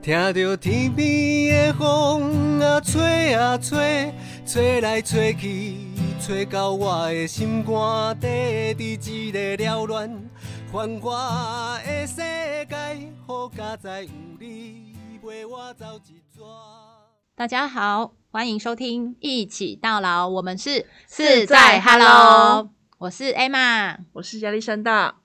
听着天边的风啊吹啊吹，吹来吹去，吹到我的心肝底，伫一个缭乱繁华的世界，好佳哉有你陪我走一逝。大家好，欢迎收听一起到老，我们是是在 Hello 我是 Emma。我是亚历山大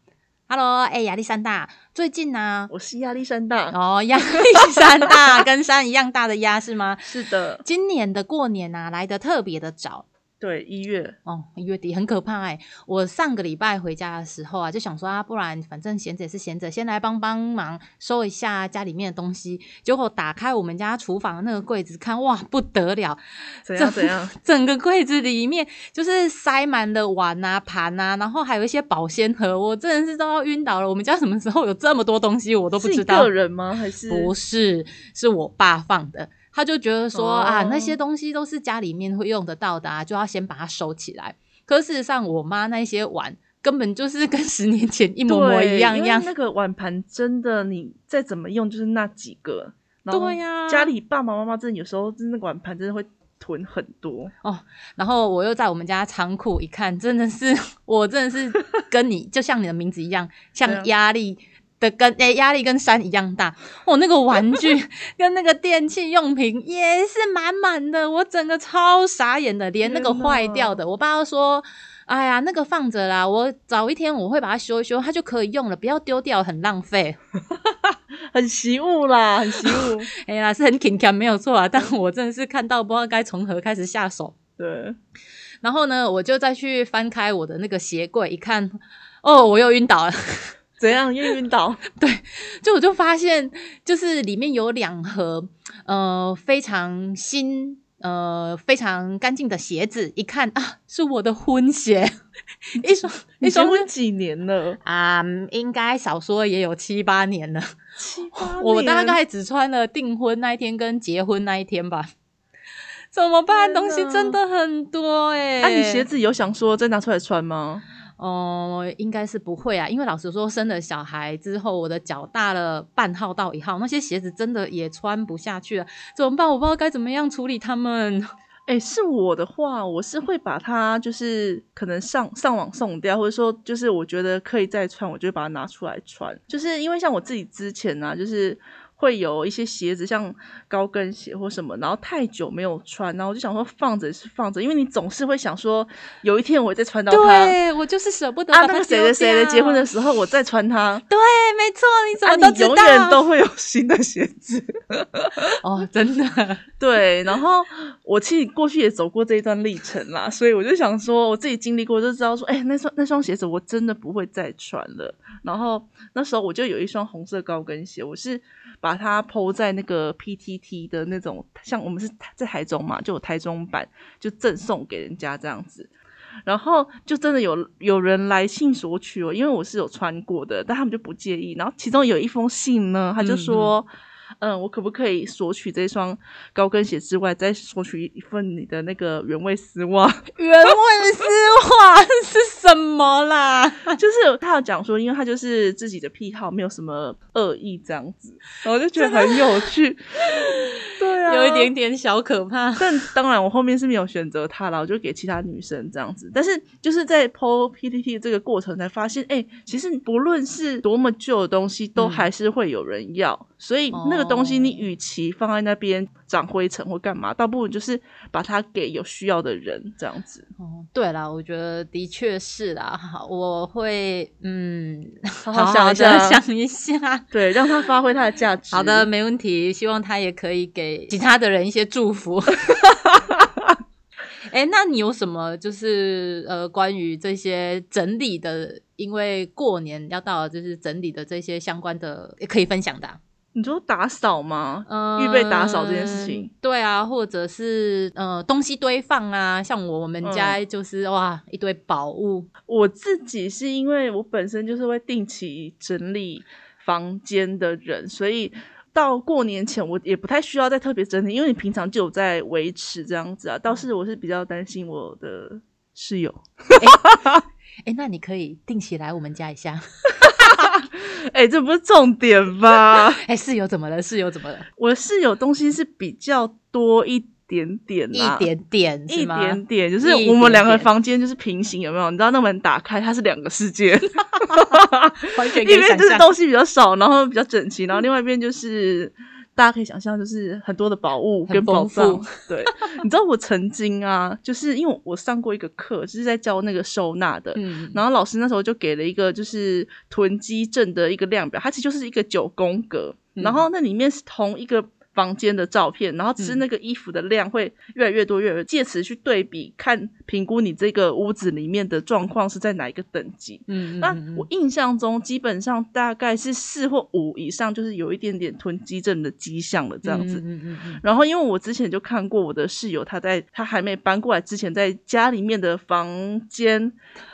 ，Hello，哎、亚历山大，最近呢、我是亚历山大。哦，亚历山大 跟山一样大的鸭是吗？是的，今年的过年啊，来的特别的早对，一月哦，一月底很可怕哎、我上个礼拜回家的时候啊，就想说啊，不然反正闲着也是闲着，先来帮帮忙收一下家里面的东西。结果打开我们家厨房的那个柜子看，哇，不得了，怎样怎样？整个柜子里面就是塞满了碗啊、盘啊，然后还有一些保鲜盒，我真的是都要晕倒了。我们家什么时候有这么多东西，我都不知道个。人吗？还是不是，是我爸放的。他就觉得说、啊，哦那些东西都是家里面会用得到的啊，就要先把它收起来。可事实上，我妈那些碗根本就是跟十年前一模模一样一样。那个碗盘真的，你再怎么用就是那几个。对呀家里爸爸妈妈真的有时候真的碗盘真的会囤很多哦。然后我又在我们家仓库一看，真的是 我真的是跟你就像你的名字一样，像压力的跟诶压力跟山一样大。我、那个玩具 跟那个电器用品也是满满的，我整个超傻眼的，连那个坏掉的，我爸都说。哎呀，那个放着啦，我早一天我会把它修一修，它就可以用了，不要丢掉，很浪费。很习物啦，很习物。哎呀，是很挺看没有错啊，但我真的是看到不知道该从何开始下手。对，然后呢，我就再去翻开我的那个鞋柜，一看，哦，我又晕倒了。怎样又晕倒？对就我就发现，就是里面有两盒呃非常新呃非常干净的鞋子，一看啊是我的婚鞋，一双一双婚几年了？啊、应该少说也有七八年了。七八年我大概只穿了订婚那一天跟结婚那一天吧。怎么办？东西真的很多哎、啊，你鞋子有想说再拿出来穿吗？哦、应该是不会啊，因为老实说，生了小孩之后，我的脚大了半号到一号，那些鞋子真的也穿不下去了，怎么办？我不知道该怎么样处理它们。哎、是我的话，我是会把它就是可能上上网送掉，或者说就是我觉得可以再穿，我就把它拿出来穿。就是因为像我自己之前呢、就是会有一些鞋子，像高跟鞋或什么，然后太久没有穿，然后我就想说放着是放着，因为你总是会想说有一天我再穿到它。对我就是舍不得啊，那个谁的谁的丢结婚的掉时候，我再穿它。对，没错，你怎啊，么都知道？你永远都会有新的鞋子。哦，真的，对，然后我其实过去也走过这一段历程啦，所以我就想说，我自己经历过，就知道说，哎、那双那双鞋子我真的不会再穿了。然后那时候我就有一双红色高跟鞋，我是把它抛在那个 PTT 的那种，像我们是在台中嘛，就有台中版，就赠送给人家这样子。然后就真的有有人来信索取哦，因为我是有穿过的，但他们就不介意。然后其中有一封信呢，他就说，嗯我可不可以索取这双高跟鞋之外，再索取一份你的那个原味丝袜？原味丝袜 是什么啦？就是他有讲说，因为他就是自己的癖好，没有什么恶意这样子，然后我就觉得很有趣。对啊，有一点点小可怕。但当然，我后面是没有选择他啦，我就给其他女生这样子。但是就是在 PO PPT 这个过程才发现，哎、其实不论是多么旧的东西，都嗯还是会有人要。所以那个东西，你与其放在那边长灰尘或干嘛，倒不如就是把它给有需要的人这样子。哦，对啦，我觉得的确是啦，好 我会嗯，好好好想一下的想一下。对，让它发挥它的价值。好的，，没问题。希望他也可以给其他的人一些祝福。哎、那你有什么就是呃关于这些整理的？因为过年要到了，就是整理的这些相关的可以分享的啊、你说打扫吗？嗯预备打扫这件事情，对啊，或者是呃东西堆放啊，像我们家就是、哇一堆宝物，我自己是因为我本身就是会定期整理房间的人，所以到过年前我也不太需要再特别整理，因为你平常就有在维持这样子啊。倒是我是比较担心我的室友，哎、那你可以定期来我们家一下。哎、这不是重点吧？哎、室友怎么了？室友怎么了？我的室友东西是比较多一点点啦，一点点一？点点，就是我们两个房间就是平行，有没有？你知道那门打开，它是两个世界，一边。就是东西比较少，然后比较整齐，然后另外一边就是大家可以想象，就是很多的宝物跟宝藏。对，你知道我曾经啊，就是因为我上过一个课，就是在教那个收纳的，嗯，然后老师那时候就给了一个就是囤积症的一个量表，它其实就是一个九宫格，嗯然后那里面是同一个房间的照片，然后只是嗯那个衣服的量会越来越多，越来越借此去对比看评估你这个屋子里面的状况是在哪一个等级。嗯，嗯那嗯我印象中基本上大概是四或五以上，就是有一点点囤积症的迹象了这样子。嗯嗯嗯嗯然后，因为我之前就看过我的室友，他在他还没搬过来之前，在家里面的房间，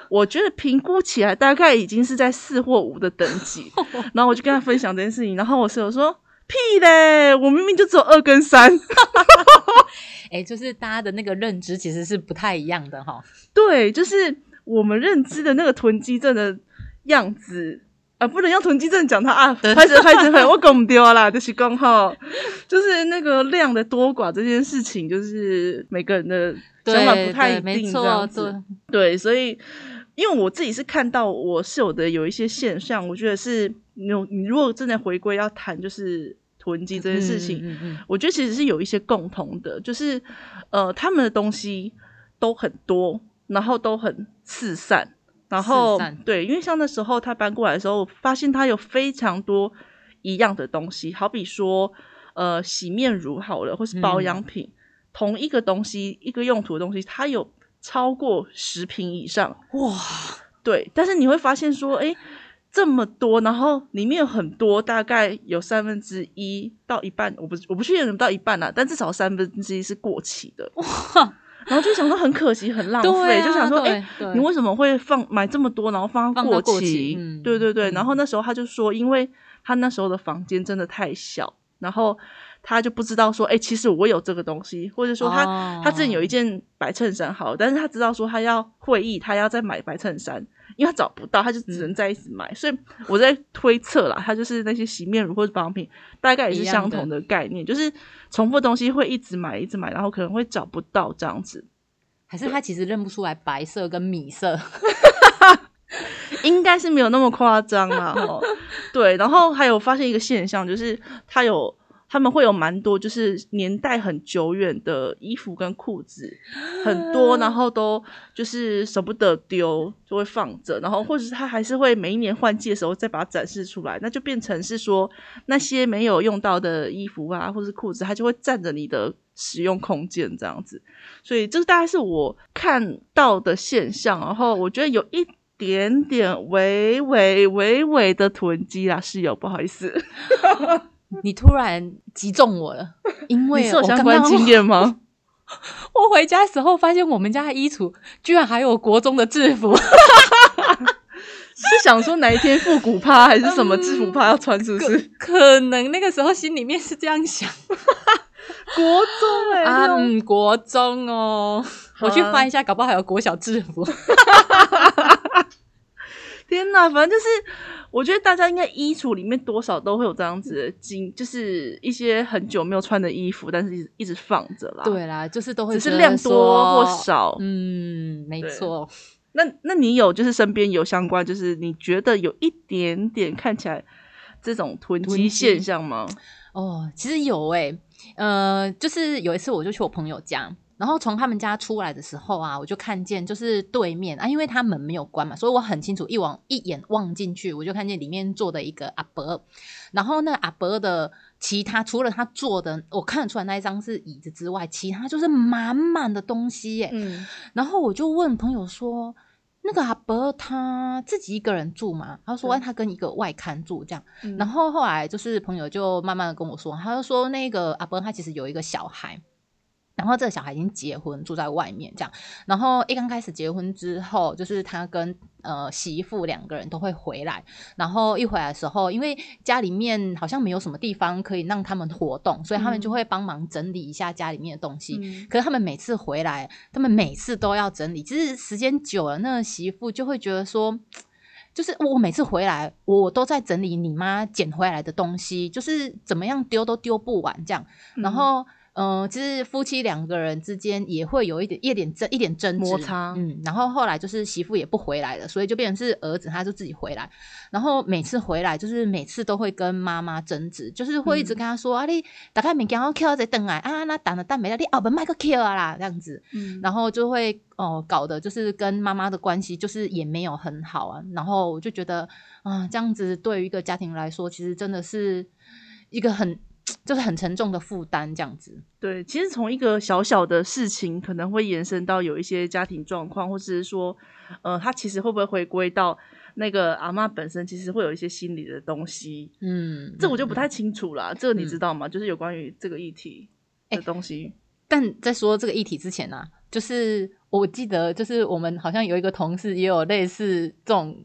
我觉得评估起来大概已经是在四或五的等级。然后我就跟他分享这件事情，然后我室友说：“屁嘞，我明明就只有二跟三。哎、就是大家的那个认知其实是不太一样的哈。”对，就是我们认知的那个囤积症的样子。啊，不能用囤积症讲他啊，拍着拍着拍，我讲不丢啦，就是刚好，就是那个量的多寡这件事情，就是每个人的想法不太一定这样子。对，对，所以因为我自己是看到我室友的有一些现象，我觉得是你有你如果真的回归要谈就是囤积这件事情，嗯嗯嗯我觉得其实是有一些共同的，就是呃他们的东西都很多，然后都很四散。然后对，因为像那时候他搬过来的时候，发现他有非常多一样的东西，好比说呃洗面乳好了，或是保养品，同一个东西一个用途的东西，它有超过十瓶以上。哇，对，但是你会发现说，哎，这么多，然后里面有很多，大概有三分之一到一半，我不我不确定有没有到一半啦，但至少三分之一是过期的。哇，然后就想说很可惜，很浪费，啊就想说，对哎，对你为什么会放买这么多，然后放过期？期嗯对对对。嗯然后那时候他就说，因为他那时候的房间真的太小，然后他就不知道说，哎，其实我有这个东西，或者说他、哦他之前有一件白衬衫好，但是他知道说他要会议，他要再买白衬衫，因为他找不到，他就只嗯能再一直买。所以我在推测啦，他就是那些洗面乳或者保养品，大概也是相同的概念，就是重复的东西会一直买，一直买，然后可能会找不到这样子。还是他其实认不出来白色跟米色。应该是没有那么夸张啦，哈。对，然后还有发现一个现象，就是他有他们会有蛮多就是年代很久远的衣服跟裤子，很多，然后都就是舍不得丢，就会放着，然后或者是他还是会每一年换季的时候再把它展示出来，那就变成是说那些没有用到的衣服啊，或者是裤子，它就会占着你的使用空间这样子。所以这大概是我看到的现象，然后我觉得有一点点微微微微的囤积啦，室友，不好意思，你突然击中我了，因为我刚刚经验吗？我回家的时候发现我们家的衣橱居然还有国中的制服，是想说哪一天复古趴还是什么制服趴要穿，是不是？可能那个时候心里面是这样想国中哎、啊，嗯，国中哦，我去翻一下，搞不好还有国小制服。天哪，反正就是，我觉得大家应该衣橱里面多少都会有这样子的经，就是一些很久没有穿的衣服，但是一直一直放着啦。，对啦，就是都会只是量多或少。嗯，没错。那那你有就是身边有相关，就是你觉得有一点点看起来这种囤积囤积现象吗？哦，其实有诶、呃，就是有一次我就去我朋友家，然后从他们家出来的时候啊，我就看见就是对面啊，因为他门没有关嘛，所以我很清楚一往一眼望进去，我就看见里面坐的一个阿伯，然后那个阿伯的其他除了他坐的，我看得出来那一张是椅子之外，其他就是满满的东西耶、嗯，然后我就问朋友说。那个阿伯他自己一个人住嘛？他说：“哎，他跟一个外看住这样。”嗯然后后来就是朋友就慢慢的跟我说，他就说那个阿伯他其实有一个小孩，然后这个小孩已经结婚，住在外面这样。然后一刚开始结婚之后，就是他跟呃媳妇两个人都会回来，然后一回来的时候，因为家里面好像没有什么地方可以让他们活动，所以他们就嗯会帮忙整理一下家里面的东西。嗯可是他们每次回来，他们每次都要整理，其实时间久了，那个媳妇就会觉得说。就是我每次回来，我都在整理你妈捡回来的东西，就是怎么样丢都丢不完这样。然后，嗯、其实夫妻两个人之间也会有一点一点争一点争执摩擦嗯，然后后来就是媳妇也不回来了，所以就变成是儿子他就自己回来。然后每次回来，就是每次都会跟妈妈争执，就是会一直跟他说、啊，你打开物件我 Q 在等来啊，那等了蛋没了，你后本麦克 Q 啊啦这样子。嗯，然后就会哦、搞的就是跟妈妈的关系就是也没有很好啊。然后我就觉得啊、这样子对于一个家庭来说，其实真的是一个很就是很沉重的负担，这样子。对，其实从一个小小的事情，可能会延伸到有一些家庭状况，或者是说，呃，他其实会不会回归到那个阿妈本身，其实会有一些心理的东西，嗯，嗯这我就不太清楚啦。这个你知道吗？就是有关于这个议题的哎东西。但在说这个议题之前啊，就是我记得，就是我们好像有一个同事也有类似这种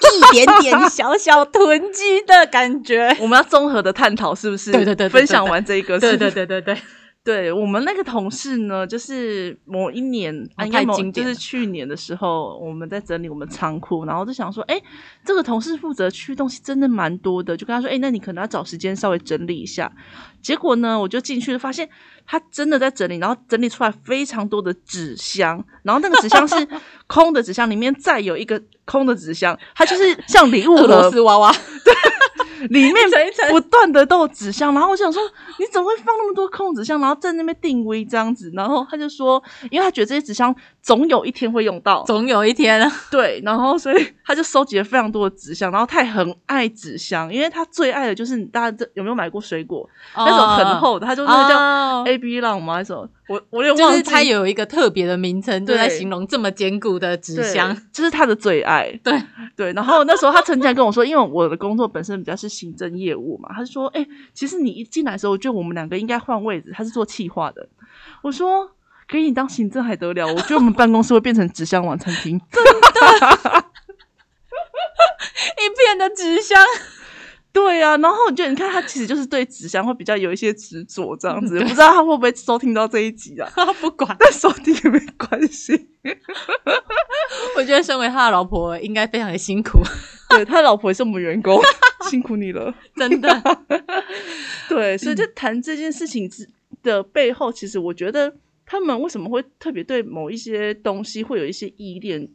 一点点小小囤积的感觉。我们要综合的探讨，是不是？对对对对分享完这一个，对是对对对对，对我们那个同事呢，就是某一年，应该就是去年的时候，我们在整理我们仓库，然后就想说，哎，这个同事负责区东西真的蛮多的，就跟他说，哎，那你可能要找时间稍微整理一下。结果呢，我就进去发现他真的在整理，然后整理出来非常多的纸箱，然后那个纸箱是 空的纸箱，里面再有一个空的纸箱，它就是像礼物俄罗盒斯娃娃，里面不断的都有纸箱，然后我想说，你怎么会放那么多空纸箱，然后在那边定位这样子？然后他就说，因为他觉得这些纸箱总有一天会用到，总有一天啊，对，然后所以他就收集了非常多的纸箱，然后他也很爱纸箱，因为他最爱的就是大家这有没有买过水果、那种很厚的，他就那个叫哦 A B 浪吗？还是什么？我我有忘记，就是它有一个特别的名称，就在形容这么坚固的纸箱。，这是他的最爱。对对，然后那时候他曾经还跟我说，因为我的工作本身比较是行政业务嘛，他就说，哎、其实你一进来的时候，我觉得我们两个应该换位置。他是做企划的，我说。给你当行政还得了？我觉得我们办公室会变成纸箱晚餐厅。一片的纸箱，对啊，然后我觉得你看他其实就是对纸箱会比较有一些执着，这样子。不知道他会不会收听到这一集啊？不管。但收听也没关系。我觉得身为他的老婆，应该非常的辛苦，对他老婆也是我们员工，辛苦你了。真的。对，所以就谈这件事情之的背后，其实我觉得他们为什么会特别对某一些东西会有一些依恋，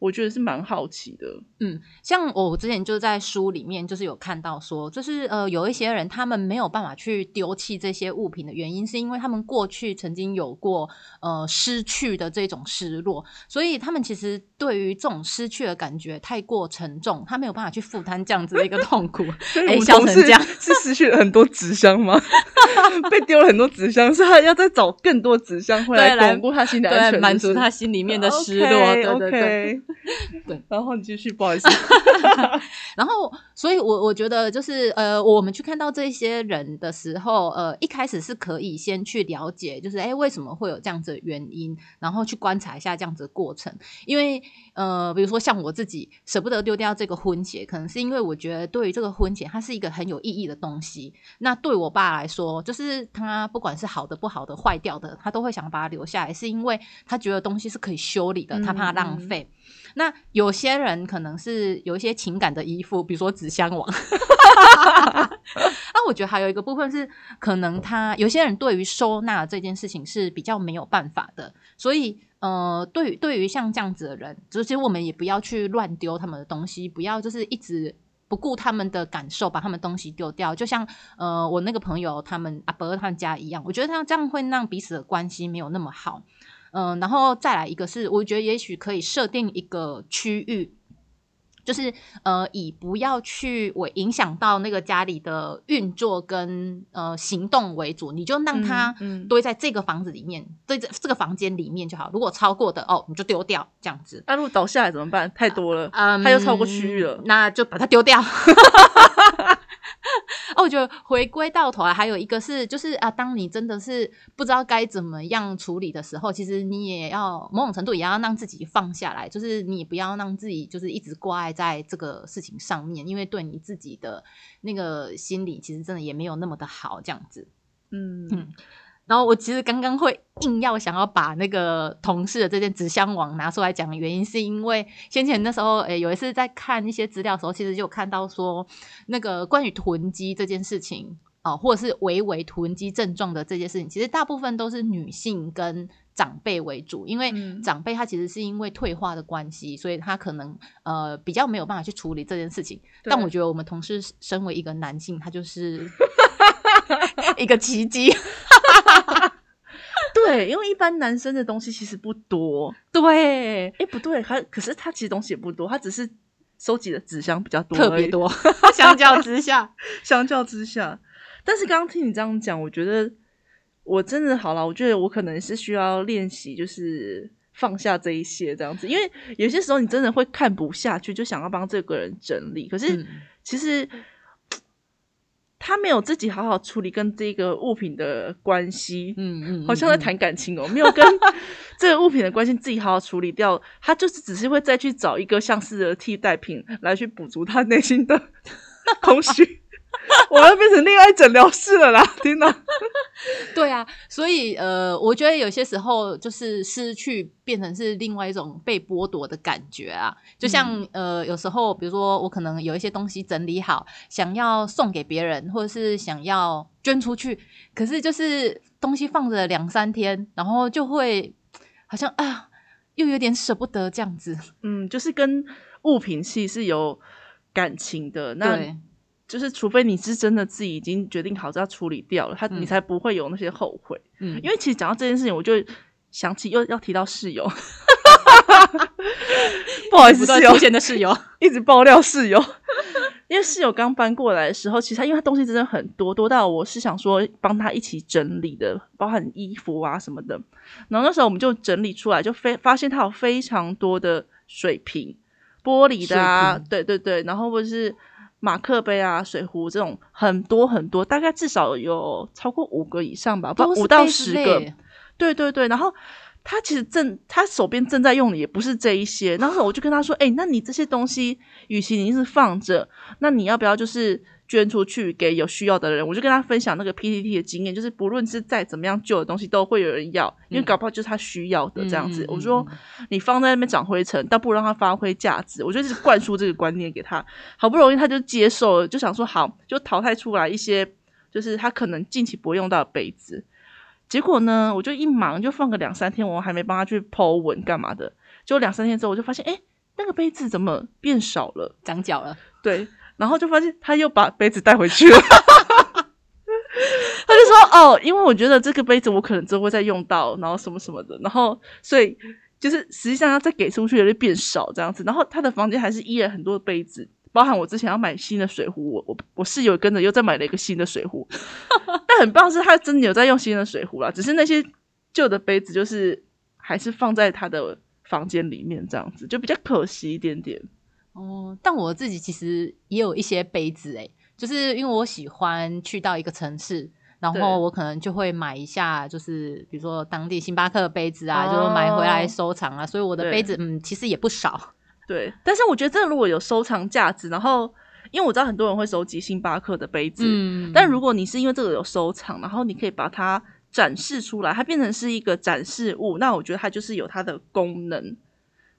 我觉得是蛮好奇的。嗯，像我之前就在书里面就是有看到说，就是呃有一些人他们没有办法去丢弃这些物品的原因，是因为他们过去曾经有过呃失去的这种失落，所以他们其实对于这种失去的感觉太过沉重，他没有办法去负担这样子的一个痛苦。哎我们同事笑成这样是失去了很多纸箱吗？被丢了很多纸箱，所以他要再找更多纸箱回来对来巩固他心理安全，对，满足他心里面的失落。对对对。对，然后你继续，不好意思。然后，所以我我觉得就是呃，我们去看到这些人的时候，呃，一开始是可以先去了解，就是哎，为什么会有这样子的原因，然后去观察一下这样子的过程。因为呃，比如说像我自己舍不得丢掉这个婚鞋，可能是因为我觉得对于这个婚鞋，它是一个很有意义的东西。那对我爸来说，就是他不管是好的、不好的、坏掉的，他都会想把它留下来，是因为他觉得东西是可以修理的，他怕浪费。那有些人可能是有一些情感的依附，比如说纸箱王。那我觉得还有一个部分是，可能他有些人对于收纳这件事情是比较没有办法的，所以呃，对于对于像这样子的人，就是其实我们也不要去乱丢他们的东西，不要就是一直。不顾他们的感受，把他们东西丢掉，就像呃我那个朋友他们阿伯他们家一样，我觉得他这样会让彼此的关系没有那么好。嗯、然后再来一个是，我觉得也许可以设定一个区域，就是呃，以不要去我影响到那个家里的运作跟呃行动为主，你就让它嗯嗯堆在这个房子里面，堆在这个房间里面就好。如果超过的哦，你就丢掉这样子。那、如果倒下来怎么办？太多了，嗯，它又超过区域了。那就把它丢掉。哦，我觉得回归到头来，还有一个是，就是啊，当你真的是不知道该怎么样处理的时候，其实你也要某种程度也要让自己放下来，就是你不要让自己就是一直挂碍在这个事情上面，因为对你自己的那个心理其实真的也没有那么的好，这样子。嗯嗯然后我其实刚刚会硬要想要把那个同事的这件纸箱网拿出来讲的原因，是因为先前那时候，诶，有一次在看一些资料的时候，其实就有看到说，那个关于囤积这件事情啊、或者是微微囤积症状的这件事情，其实大部分都是女性跟长辈为主，因为嗯长辈他其实是因为退化的关系，所以他可能呃比较没有办法去处理这件事情。但我觉得我们同事身为一个男性，他就是 一个奇迹。对，因为一般男生的东西其实不多。对，哎，不对，他可是他其实东西也不多，他只是收集的纸箱比较多，特别。多，相较之下，相较之下，但是刚刚听你这样讲，我觉得我真的好了，我觉得我可能是需要练习，就是放下这一些这样子，因为有些时候你真的会看不下去，就想要帮这个人整理，可是嗯其实。他没有自己好好处理跟这个物品的关系，嗯嗯，好像在谈感情哦，没有跟 这个物品的关系自己好好处理掉，他就是只是会再去找一个相似的替代品来去补足他内心的 空虚。我要变成另外一诊疗室了啦！天哪，对啊，所以呃，我觉得有些时候就是失去变成是另外一种被剥夺的感觉啊。就像、呃，有时候比如说我可能有一些东西整理好，想要送给别人，或者是想要捐出去，可是就是东西放着两三天，然后就会好像啊，又有点舍不得这样子。嗯，就是跟物品系是有感情的，那对，就是除非你是真的自己已经决定好要处理掉了，他、嗯。你才不会有那些后悔。嗯，因为其实讲到这件事情，我就想起又要提到室友，不好意思，室友不断出现的室友，一直爆料室友，因为室友刚搬过来的时候，其实他因为他东西真的很多，多到我是想说帮他一起整理的，包含衣服啊什么的。然后那时候我们就整理出来，就非发现他有非常多的水瓶，玻璃的啊对对对，然后或者是马克杯啊、水壶这种很多很多，大概至少有超过五个以上吧，不五到十个。对对对，然后他其实正他手边正在用的也不是这一些，然后我就跟他说，哎、那你这些东西，与其你一直放着，那你要不要就是捐出去给有需要的人？我就跟他分享那个 PPT 的经验，就是不论是再怎么样旧的东西，都会有人要，因为嗯搞不好就是他需要的这样子。我说嗯你放在那边长灰尘，倒不如让它发挥价值。我就是灌输这个观念给他，好不容易他就接受了，就想说好，就淘汰出来一些，就是他可能近期不会用到的杯子。结果呢，我就一忙就放个两三天，我还没帮他去剖文干嘛的。结果两三天之后，我就发现，哎，那个杯子怎么变少了？长脚了，对，然后就发现他又把杯子带回去了。他就说：“哦，因为我觉得这个杯子我可能之后会再用到，然后什么什么的，然后所以就是实际上要再给出去的就变少这样子。然后他的房间还是依然很多杯子，包含我之前要买新的水壶，我我我室友跟着又再买了一个新的水壶。但很棒是他真的有在用新的水壶啦，只是那些旧的杯子就是还是放在他的房间里面这样子，就比较可惜一点点。哦，但我自己其实也有一些杯子诶，就是因为我喜欢去到一个城市，然后我可能就会买一下，就是比如说当地星巴克的杯子啊，哦就是买回来收藏啊，所以我的杯子嗯其实也不少。对，但是我觉得这个如果有收藏价值，然后因为我知道很多人会收集星巴克的杯子，嗯但如果你是因为这个有收藏，然后你可以把它展示出来，它变成是一个展示物，那我觉得它就是有它的功能，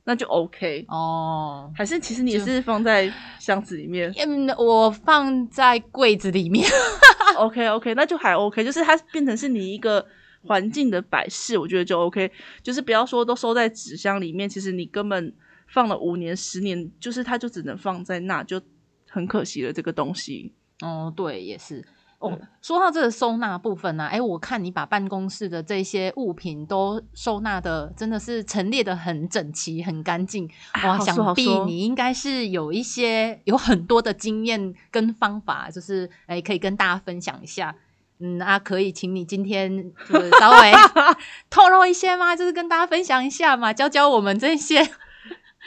那就 OK。哦，还是其实你也是放在箱子里面嗯，我放在柜子里面。OK OK，那就还 OK，就是它变成是你一个环境的摆饰，我觉得就 OK。就是不要说都收在纸箱里面，其实你根本放了五年、十年，就是它就只能放在那，就很可惜了这个东西。哦，对，也是。哦对，说到这个收纳部分呢、啊，哎，我看你把办公室的这些物品都收纳的真的是陈列的很整齐、很干净。哇，啊想必你应该是有一些有很多的经验跟方法，就是哎，可以跟大家分享一下。嗯啊，可以请你今天就是稍微 透露一些吗？就是跟大家分享一下嘛，教教我们这些。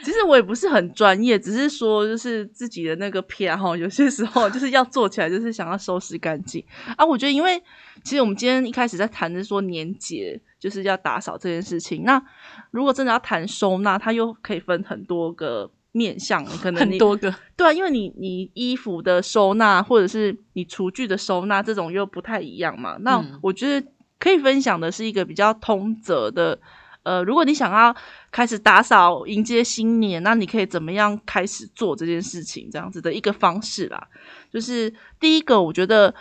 其实我也不是很专业，只是说就是自己的那个偏哈，有些时候就是要做起来，就是想要收拾干净啊。我觉得，因为其实我们今天一开始在谈的是说年节就是要打扫这件事情，那如果真的要谈收纳，它又可以分很多个面向，可能很多个，对啊，因为你你衣服的收纳或者是你厨具的收纳这种又不太一样嘛。那嗯我觉得可以分享的是一个比较通则的，呃，如果你想要开始打扫迎接新年，那你可以怎么样开始做这件事情？这样子的一个方式啦，就是第一个，我觉得，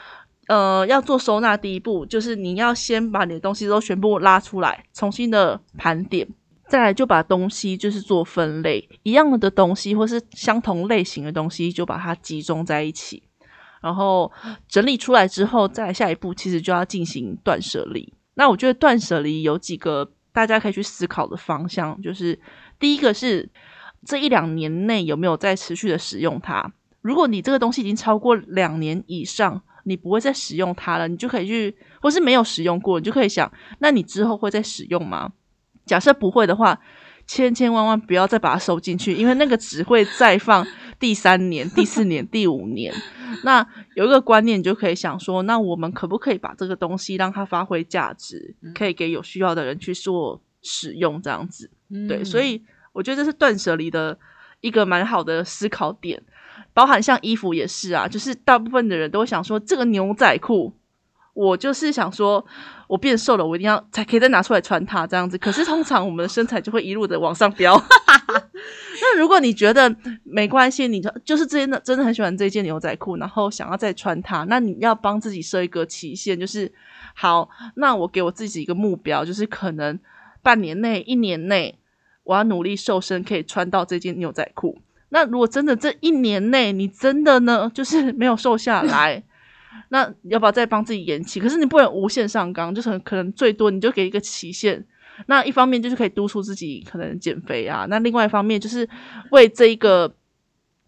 呃，要做收纳，第一步就是你要先把你的东西都全部拉出来，重新的盘点，再来就把东西就是做分类，一样的东西或是相同类型的东西就把它集中在一起。然后整理出来之后，再下一步其实就要进行断舍离。那我觉得断舍离有几个大家可以去思考的方向，就是第一个是这一两年内有没有在持续的使用它。如果你这个东西已经超过两年以上，你不会再使用它了，你就可以去，或是没有使用过，你就可以想，那你之后会再使用吗？假设不会的话，千千万万不要再把它收进去，因为那个只会再放第三年、第四年、第五年。那有一个观念，你就可以想说，那我们可不可以把这个东西让它发挥价值，可以给有需要的人去做使用，这样子。对，所以我觉得这是断舍离的一个蛮好的思考点，包含像衣服也是啊，就是大部分的人都会想说，这个牛仔裤。我就是想说，我变瘦了，我一定要才可以再拿出来穿它这样子。可是通常我们的身材就会一路的往上飙。那如果你觉得没关系，你就就是真的真的很喜欢这件牛仔裤，然后想要再穿它，那你要帮自己设一个期限，就是好，那我给我自己一个目标，就是可能半年内、一年内，我要努力瘦身，可以穿到这件牛仔裤。那如果真的这一年内你真的呢，就是没有瘦下来。那要不要再帮自己延期？可是你不能无限上纲，就是可能最多你就给一个期限。那一方面就是可以督促自己可能减肥啊，那另外一方面就是为这一个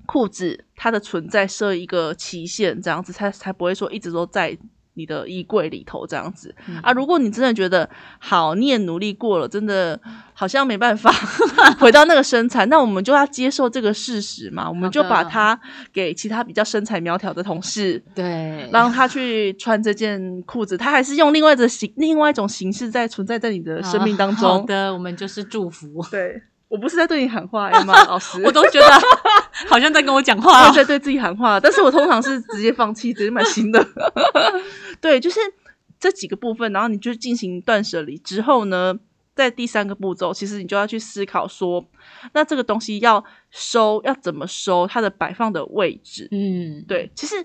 裤子它的存在设一个期限，这样子才才不会说一直都在。你的衣柜里头这样子啊，如果你真的觉得好，你也努力过了，真的好像没办法 回到那个身材，那我们就要接受这个事实嘛，我们就把它给其他比较身材苗条的同事，对，让他去穿这件裤子，他还是用另外的形，另外一种形式在存在在你的生命当中。好的，我们就是祝福。对。我不是在对你喊话，吗，老师？我都觉得 好像在跟我讲话，在对自己喊话。但是我通常是直接放弃，直接买新的。对，就是这几个部分，然后你就进行断舍离之后呢，在第三个步骤，其实你就要去思考说，那这个东西要收，要怎么收，它的摆放的位置。嗯，对，其实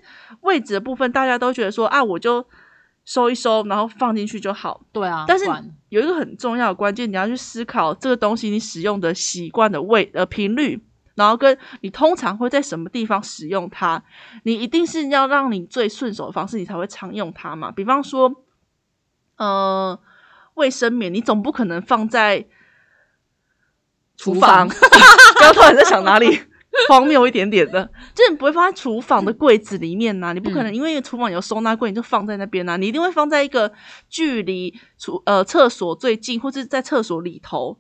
位置的部分，大家都觉得说啊，我就。收一收，然后放进去就好。对啊，但是有一个很重要的关键，你要去思考这个东西你使用的习惯的位呃频率，然后跟你通常会在什么地方使用它，你一定是要让你最顺手的方式，你才会常用它嘛。比方说，呃，卫生棉，你总不可能放在厨房，不要突然在想哪里。荒谬一点点的，就是你不会放在厨房的柜子里面呐，你不可能因为厨房有收纳柜，你就放在那边呐，你一定会放在一个距离厨呃厕所最近，或者在厕所里头，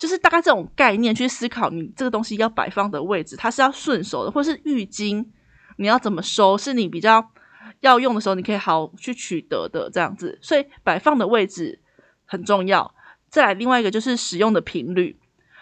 就是大概这种概念去思考你这个东西要摆放的位置，它是要顺手的，或是浴巾你要怎么收，是你比较要用的时候你可以好去取得的这样子，所以摆放的位置很重要。再来另外一个就是使用的频率。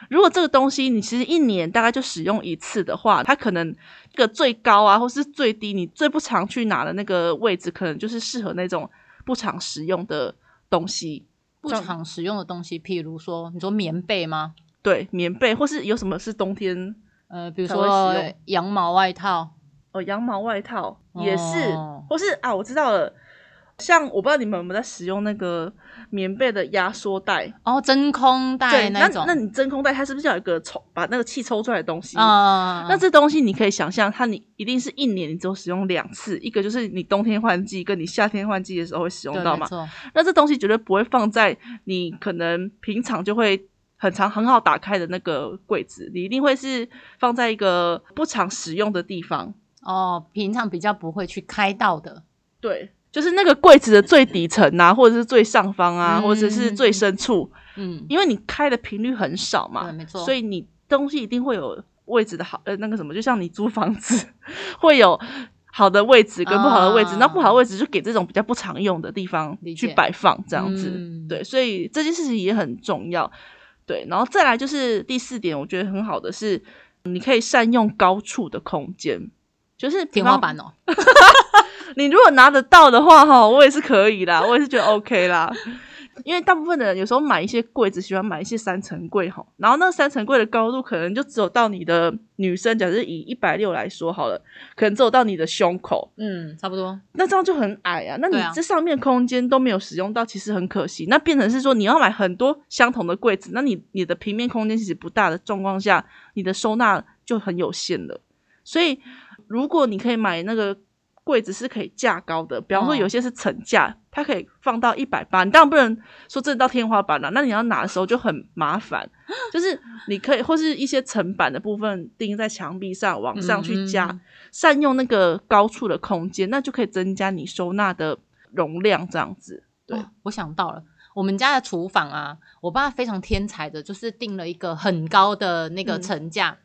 如果这个东西你其实一年大概就使用一次的话，它可能个最高啊，或是最低，你最不常去拿的那个位置，可能就是适合那种不常使用的东西。不常使用的东西，譬如说，你说棉被吗？对，棉被，或是有什么是冬天？呃，比如说羊毛外套。哦，羊毛外套也是，或是啊，我知道了。像我不知道你们有没有在使用那个棉被的压缩袋哦，真空袋那种。那那你真空袋它是不是要有一个抽把那个气抽出来的东西啊？那这东西你可以想象，它你一定是一年你只有使用两次，一个就是你冬天换季跟你夏天换季的时候会使用到嘛。那这东西绝对不会放在你可能平常就会很长很好打开的那个柜子，你一定会是放在一个不常使用的地方哦，平常比较不会去开到的。对。就是那个柜子的最底层啊，或者是最上方啊，或者是最深处，嗯，因为你开的频率很少嘛，没错，所以你东西一定会有位置的好，呃，那个什么，就像你租房子会有好的位置跟不好的位置，那不好的位置就给这种比较不常用的地方去摆放，这样子，对，所以这件事情也很重要，对，然后再来就是第四点，我觉得很好的是，你可以善用高处的空间，就是天花板哦。你如果拿得到的话，哈，我也是可以啦，我也是觉得 OK 啦。因为大部分的人有时候买一些柜子，喜欢买一些三层柜哈，然后那三层柜的高度可能就只有到你的女生，假设以一百六来说好了，可能只有到你的胸口，嗯，差不多。那这样就很矮啊。那你这上面空间都没有使用到，其实很可惜。那变成是说你要买很多相同的柜子，那你你的平面空间其实不大的状况下，你的收纳就很有限了。所以如果你可以买那个柜子是可以架高的，比方说哦。有些是层架，它可以放到一百八，你当然不能说真的到天花板了、那你要拿的时候就很麻烦，就是你可以或是一些层板的部分钉在墙壁上，往上去加，嗯善用那个高处的空间，那就可以增加你收纳的容量，这样子。对。哦我想到了，我们家的厨房啊，我爸非常天才的，就是定了一个很高的那个嗯。层架，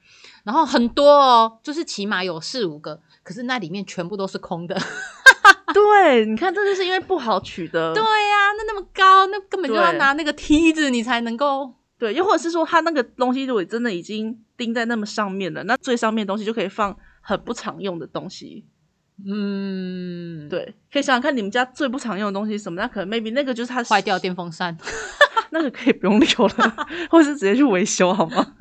然后很多哦，就是起码有四五个，可是那里面全部都是空的。对，你看，这就是因为不好取得。对呀、那那么高，那根本就要拿那个梯子你才能够。对，又或者是说，它那个东西如果真的已经钉在那么上面了，那最上面的东西就可以放很不常用的东西。嗯，，对，可以想想看，你们家最不常用的东西什么？那可能 maybe 那个就是它坏掉电风扇。那个可以不用留了，或者是直接去维修好吗？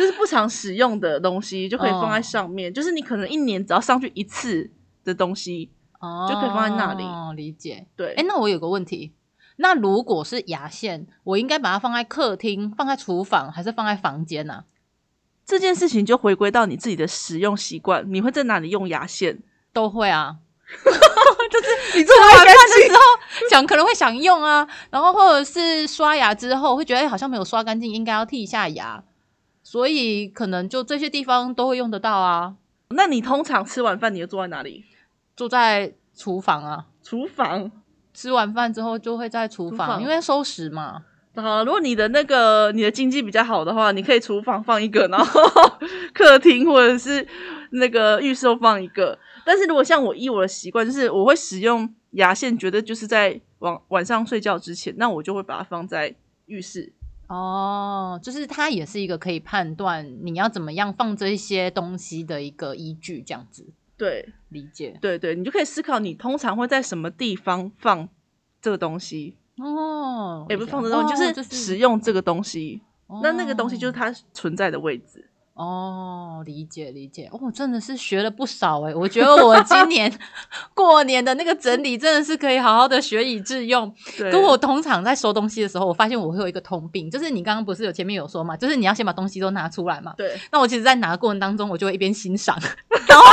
就是不常使用的东西就可以放在上面，就是你可能一年只要上去一次的东西，哦，就可以放在那里哦理解。对，哎，那我有个问题，那如果是牙线，我应该把它放在客厅、放在厨房，还是放在房间呢、这件事情就回归到你自己的使用习惯，你会在哪里用牙线？都会啊。你这吃完饭的时候想可能会想用啊，然后或者是刷牙之后会觉得、哎好像没有刷干净，应该要剔一下牙，所以可能就这些地方都会用得到啊。那你通常吃完饭你就坐在哪里？坐在厨房啊，厨房。吃完饭之后就会在厨房，厨房因为收拾嘛。啊，如果你的那个你的经济比较好的话，你可以厨房放一个，然后 客厅或者是那个浴室都放一个。但是如果像我依我的习惯，就是我会使用牙线，觉得就是在晚晚上睡觉之前，那我就会把它放在浴室。哦，就是它也是一个可以判断你要怎么样放这些东西的一个依据，这样子对理解。对对，你就可以思考你通常会在什么地方放这个东西，哦，也不是放这个东西，哦就是使用这个东西。那那个东西就是哦它存在的位置。哦，理解理解，哦，真的是学了不少诶，我觉得我今年 过年的那个整理真的是可以好好的学以致用。对，跟我通常在收东西的时候，我发现我会有一个通病，就是你刚刚不是有前面有说嘛，就是你要先把东西都拿出来嘛。对那我其实，在拿的过程当中，我就会一边欣赏，然后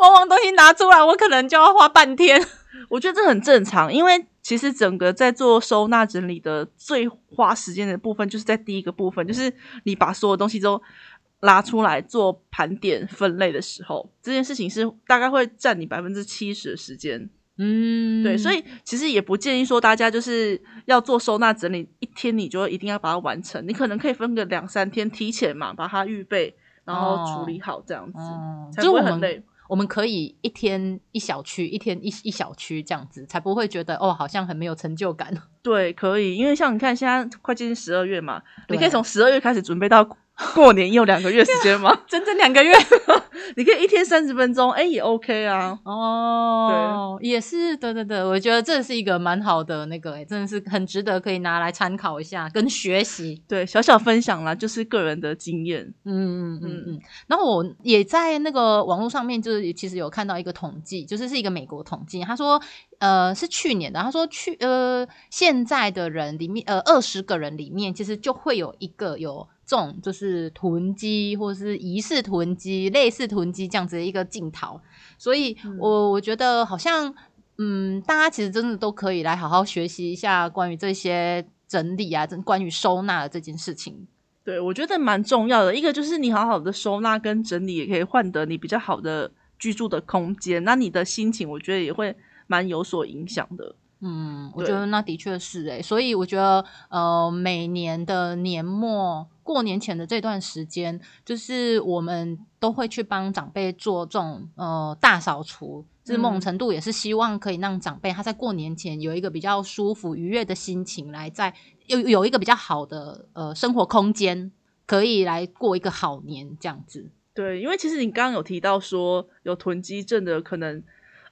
往往东西拿出来，我可能就要花半天。我觉得这很正常，因为其实整个在做收纳整理的最花时间的部分，就是在第一个部分，就是你把所有东西都拉出来做盘点分类的时候，这件事情是大概会占你百分之七十的时间。嗯对，所以其实也不建议说大家就是要做收纳整理，一天你就一定要把它完成，你可能可以分个两三天提前嘛，把它预备，然后处理好这样子，哦，才不会很累。我们可以一天一小区，一天一一小区这样子，才不会觉得哦，好像很没有成就感。对，可以，因为像你看，现在快接近十二月嘛，你可以从十二月开始准备到 过年，也有两个月时间吗。整整两个月 你可以一天三十分钟，哎、也 OK 啊。哦，也是，对对对，我觉得这是一个蛮好的那个，哎，真的是很值得可以拿来参考一下，跟学习。对，小小分享啦，就是个人的经验。嗯嗯嗯嗯。然后我也在那个网络上面，就是其实有看到一个统计，就是是一个美国统计，他说，呃，是去年的，他说去呃现在的人里面，呃二十个人里面，其实就会有一个有这种就是囤积或是疑似囤积、类似囤积这样子的一个镜头，所以嗯我我觉得好像，嗯，大家其实真的都可以来好好学习一下关于这些整理啊，关于收纳的这件事情。对，我觉得蛮重要的。一个就是你好好的收纳跟整理，也可以换得你比较好的居住的空间。那你的心情，我觉得也会蛮有所影响的。嗯，我对觉得那的确是诶、所以我觉得呃，每年的年末过年前的这段时间，就是我们都会去帮长辈做这种呃大扫除，就是某种嗯程度也是希望可以让长辈他在过年前有一个比较舒服愉悦的心情，来在有有一个比较好的呃生活空间，可以来过一个好年这样子。对，因为其实你刚刚有提到说有囤积症的可能，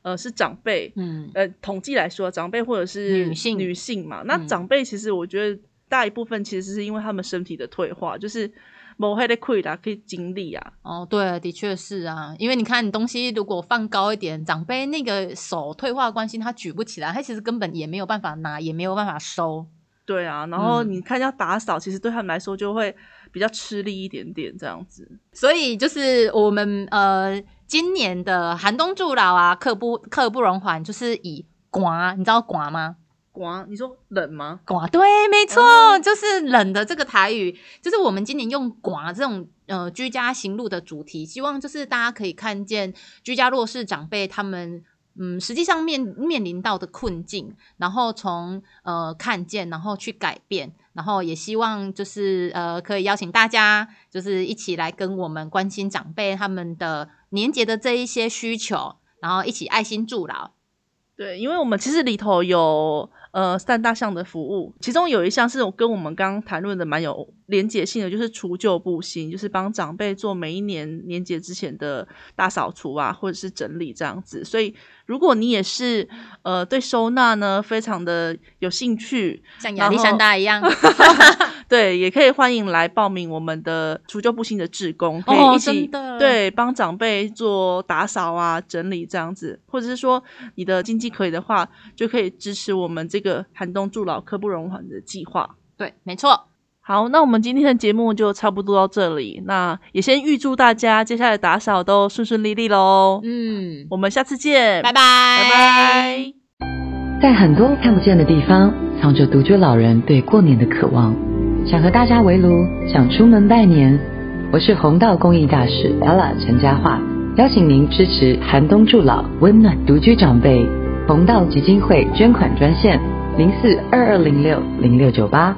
呃是长辈，嗯，呃统计来说，长辈或者是女性女性嘛，那嗯。长辈其实我觉得大一部分其实是因为他们身体的退化，就是某黑的溃啦，可以经历啊，哦，对，的确是啊，因为你看你东西如果放高一点，长辈那个手退化的关系，他举不起来，他其实根本也没有办法拿，也没有办法收。对啊，然后嗯。你看要打扫，其实对他们来说就会比较吃力一点点这样子。所以就是我们呃今年的寒冬助老啊，刻不刻不容缓，就是以寡，你知道寡吗？寡，你说冷吗？寡，对，没错，哦就是冷的这个台语，就是我们今年用寡这种呃居家行路的主题，希望就是大家可以看见居家弱势长辈他们。嗯，实际上面面临到的困境，然后从呃看见，然后去改变，然后也希望就是呃可以邀请大家，就是一起来跟我们关心长辈他们的年节的这一些需求，然后一起爱心助老。对，因为我们其实里头有呃三大项的服务，其中有一项是我跟我们刚刚谈论的蛮有连结性的，就是除旧布新，就是帮长辈做每一年年节之前的大扫除啊，或者是整理这样子。所以如果你也是呃对收纳呢非常的有兴趣，像亚历山大一样，对，也可以欢迎来报名我们的除旧布新的志工，可以哦一起、对帮长辈做打扫啊、整理这样子，或者是说你的经济可以的话，就可以支持我们这个寒冬助老刻不容缓的计划。对，没错。好，那我们今天的节目就差不多到这里，那也先预祝大家接下来打扫都顺顺利利喽。嗯，我们下次见，拜拜，拜拜。在很多看不见的地方，藏着独居老人对过年的渴望。想和大家围炉，想出门拜年。我是红道公益大使 ella 陈嘉桦，邀请您支持寒冬助老，温暖独居长辈。红道基金会捐款专线：零四二二零六零六九八。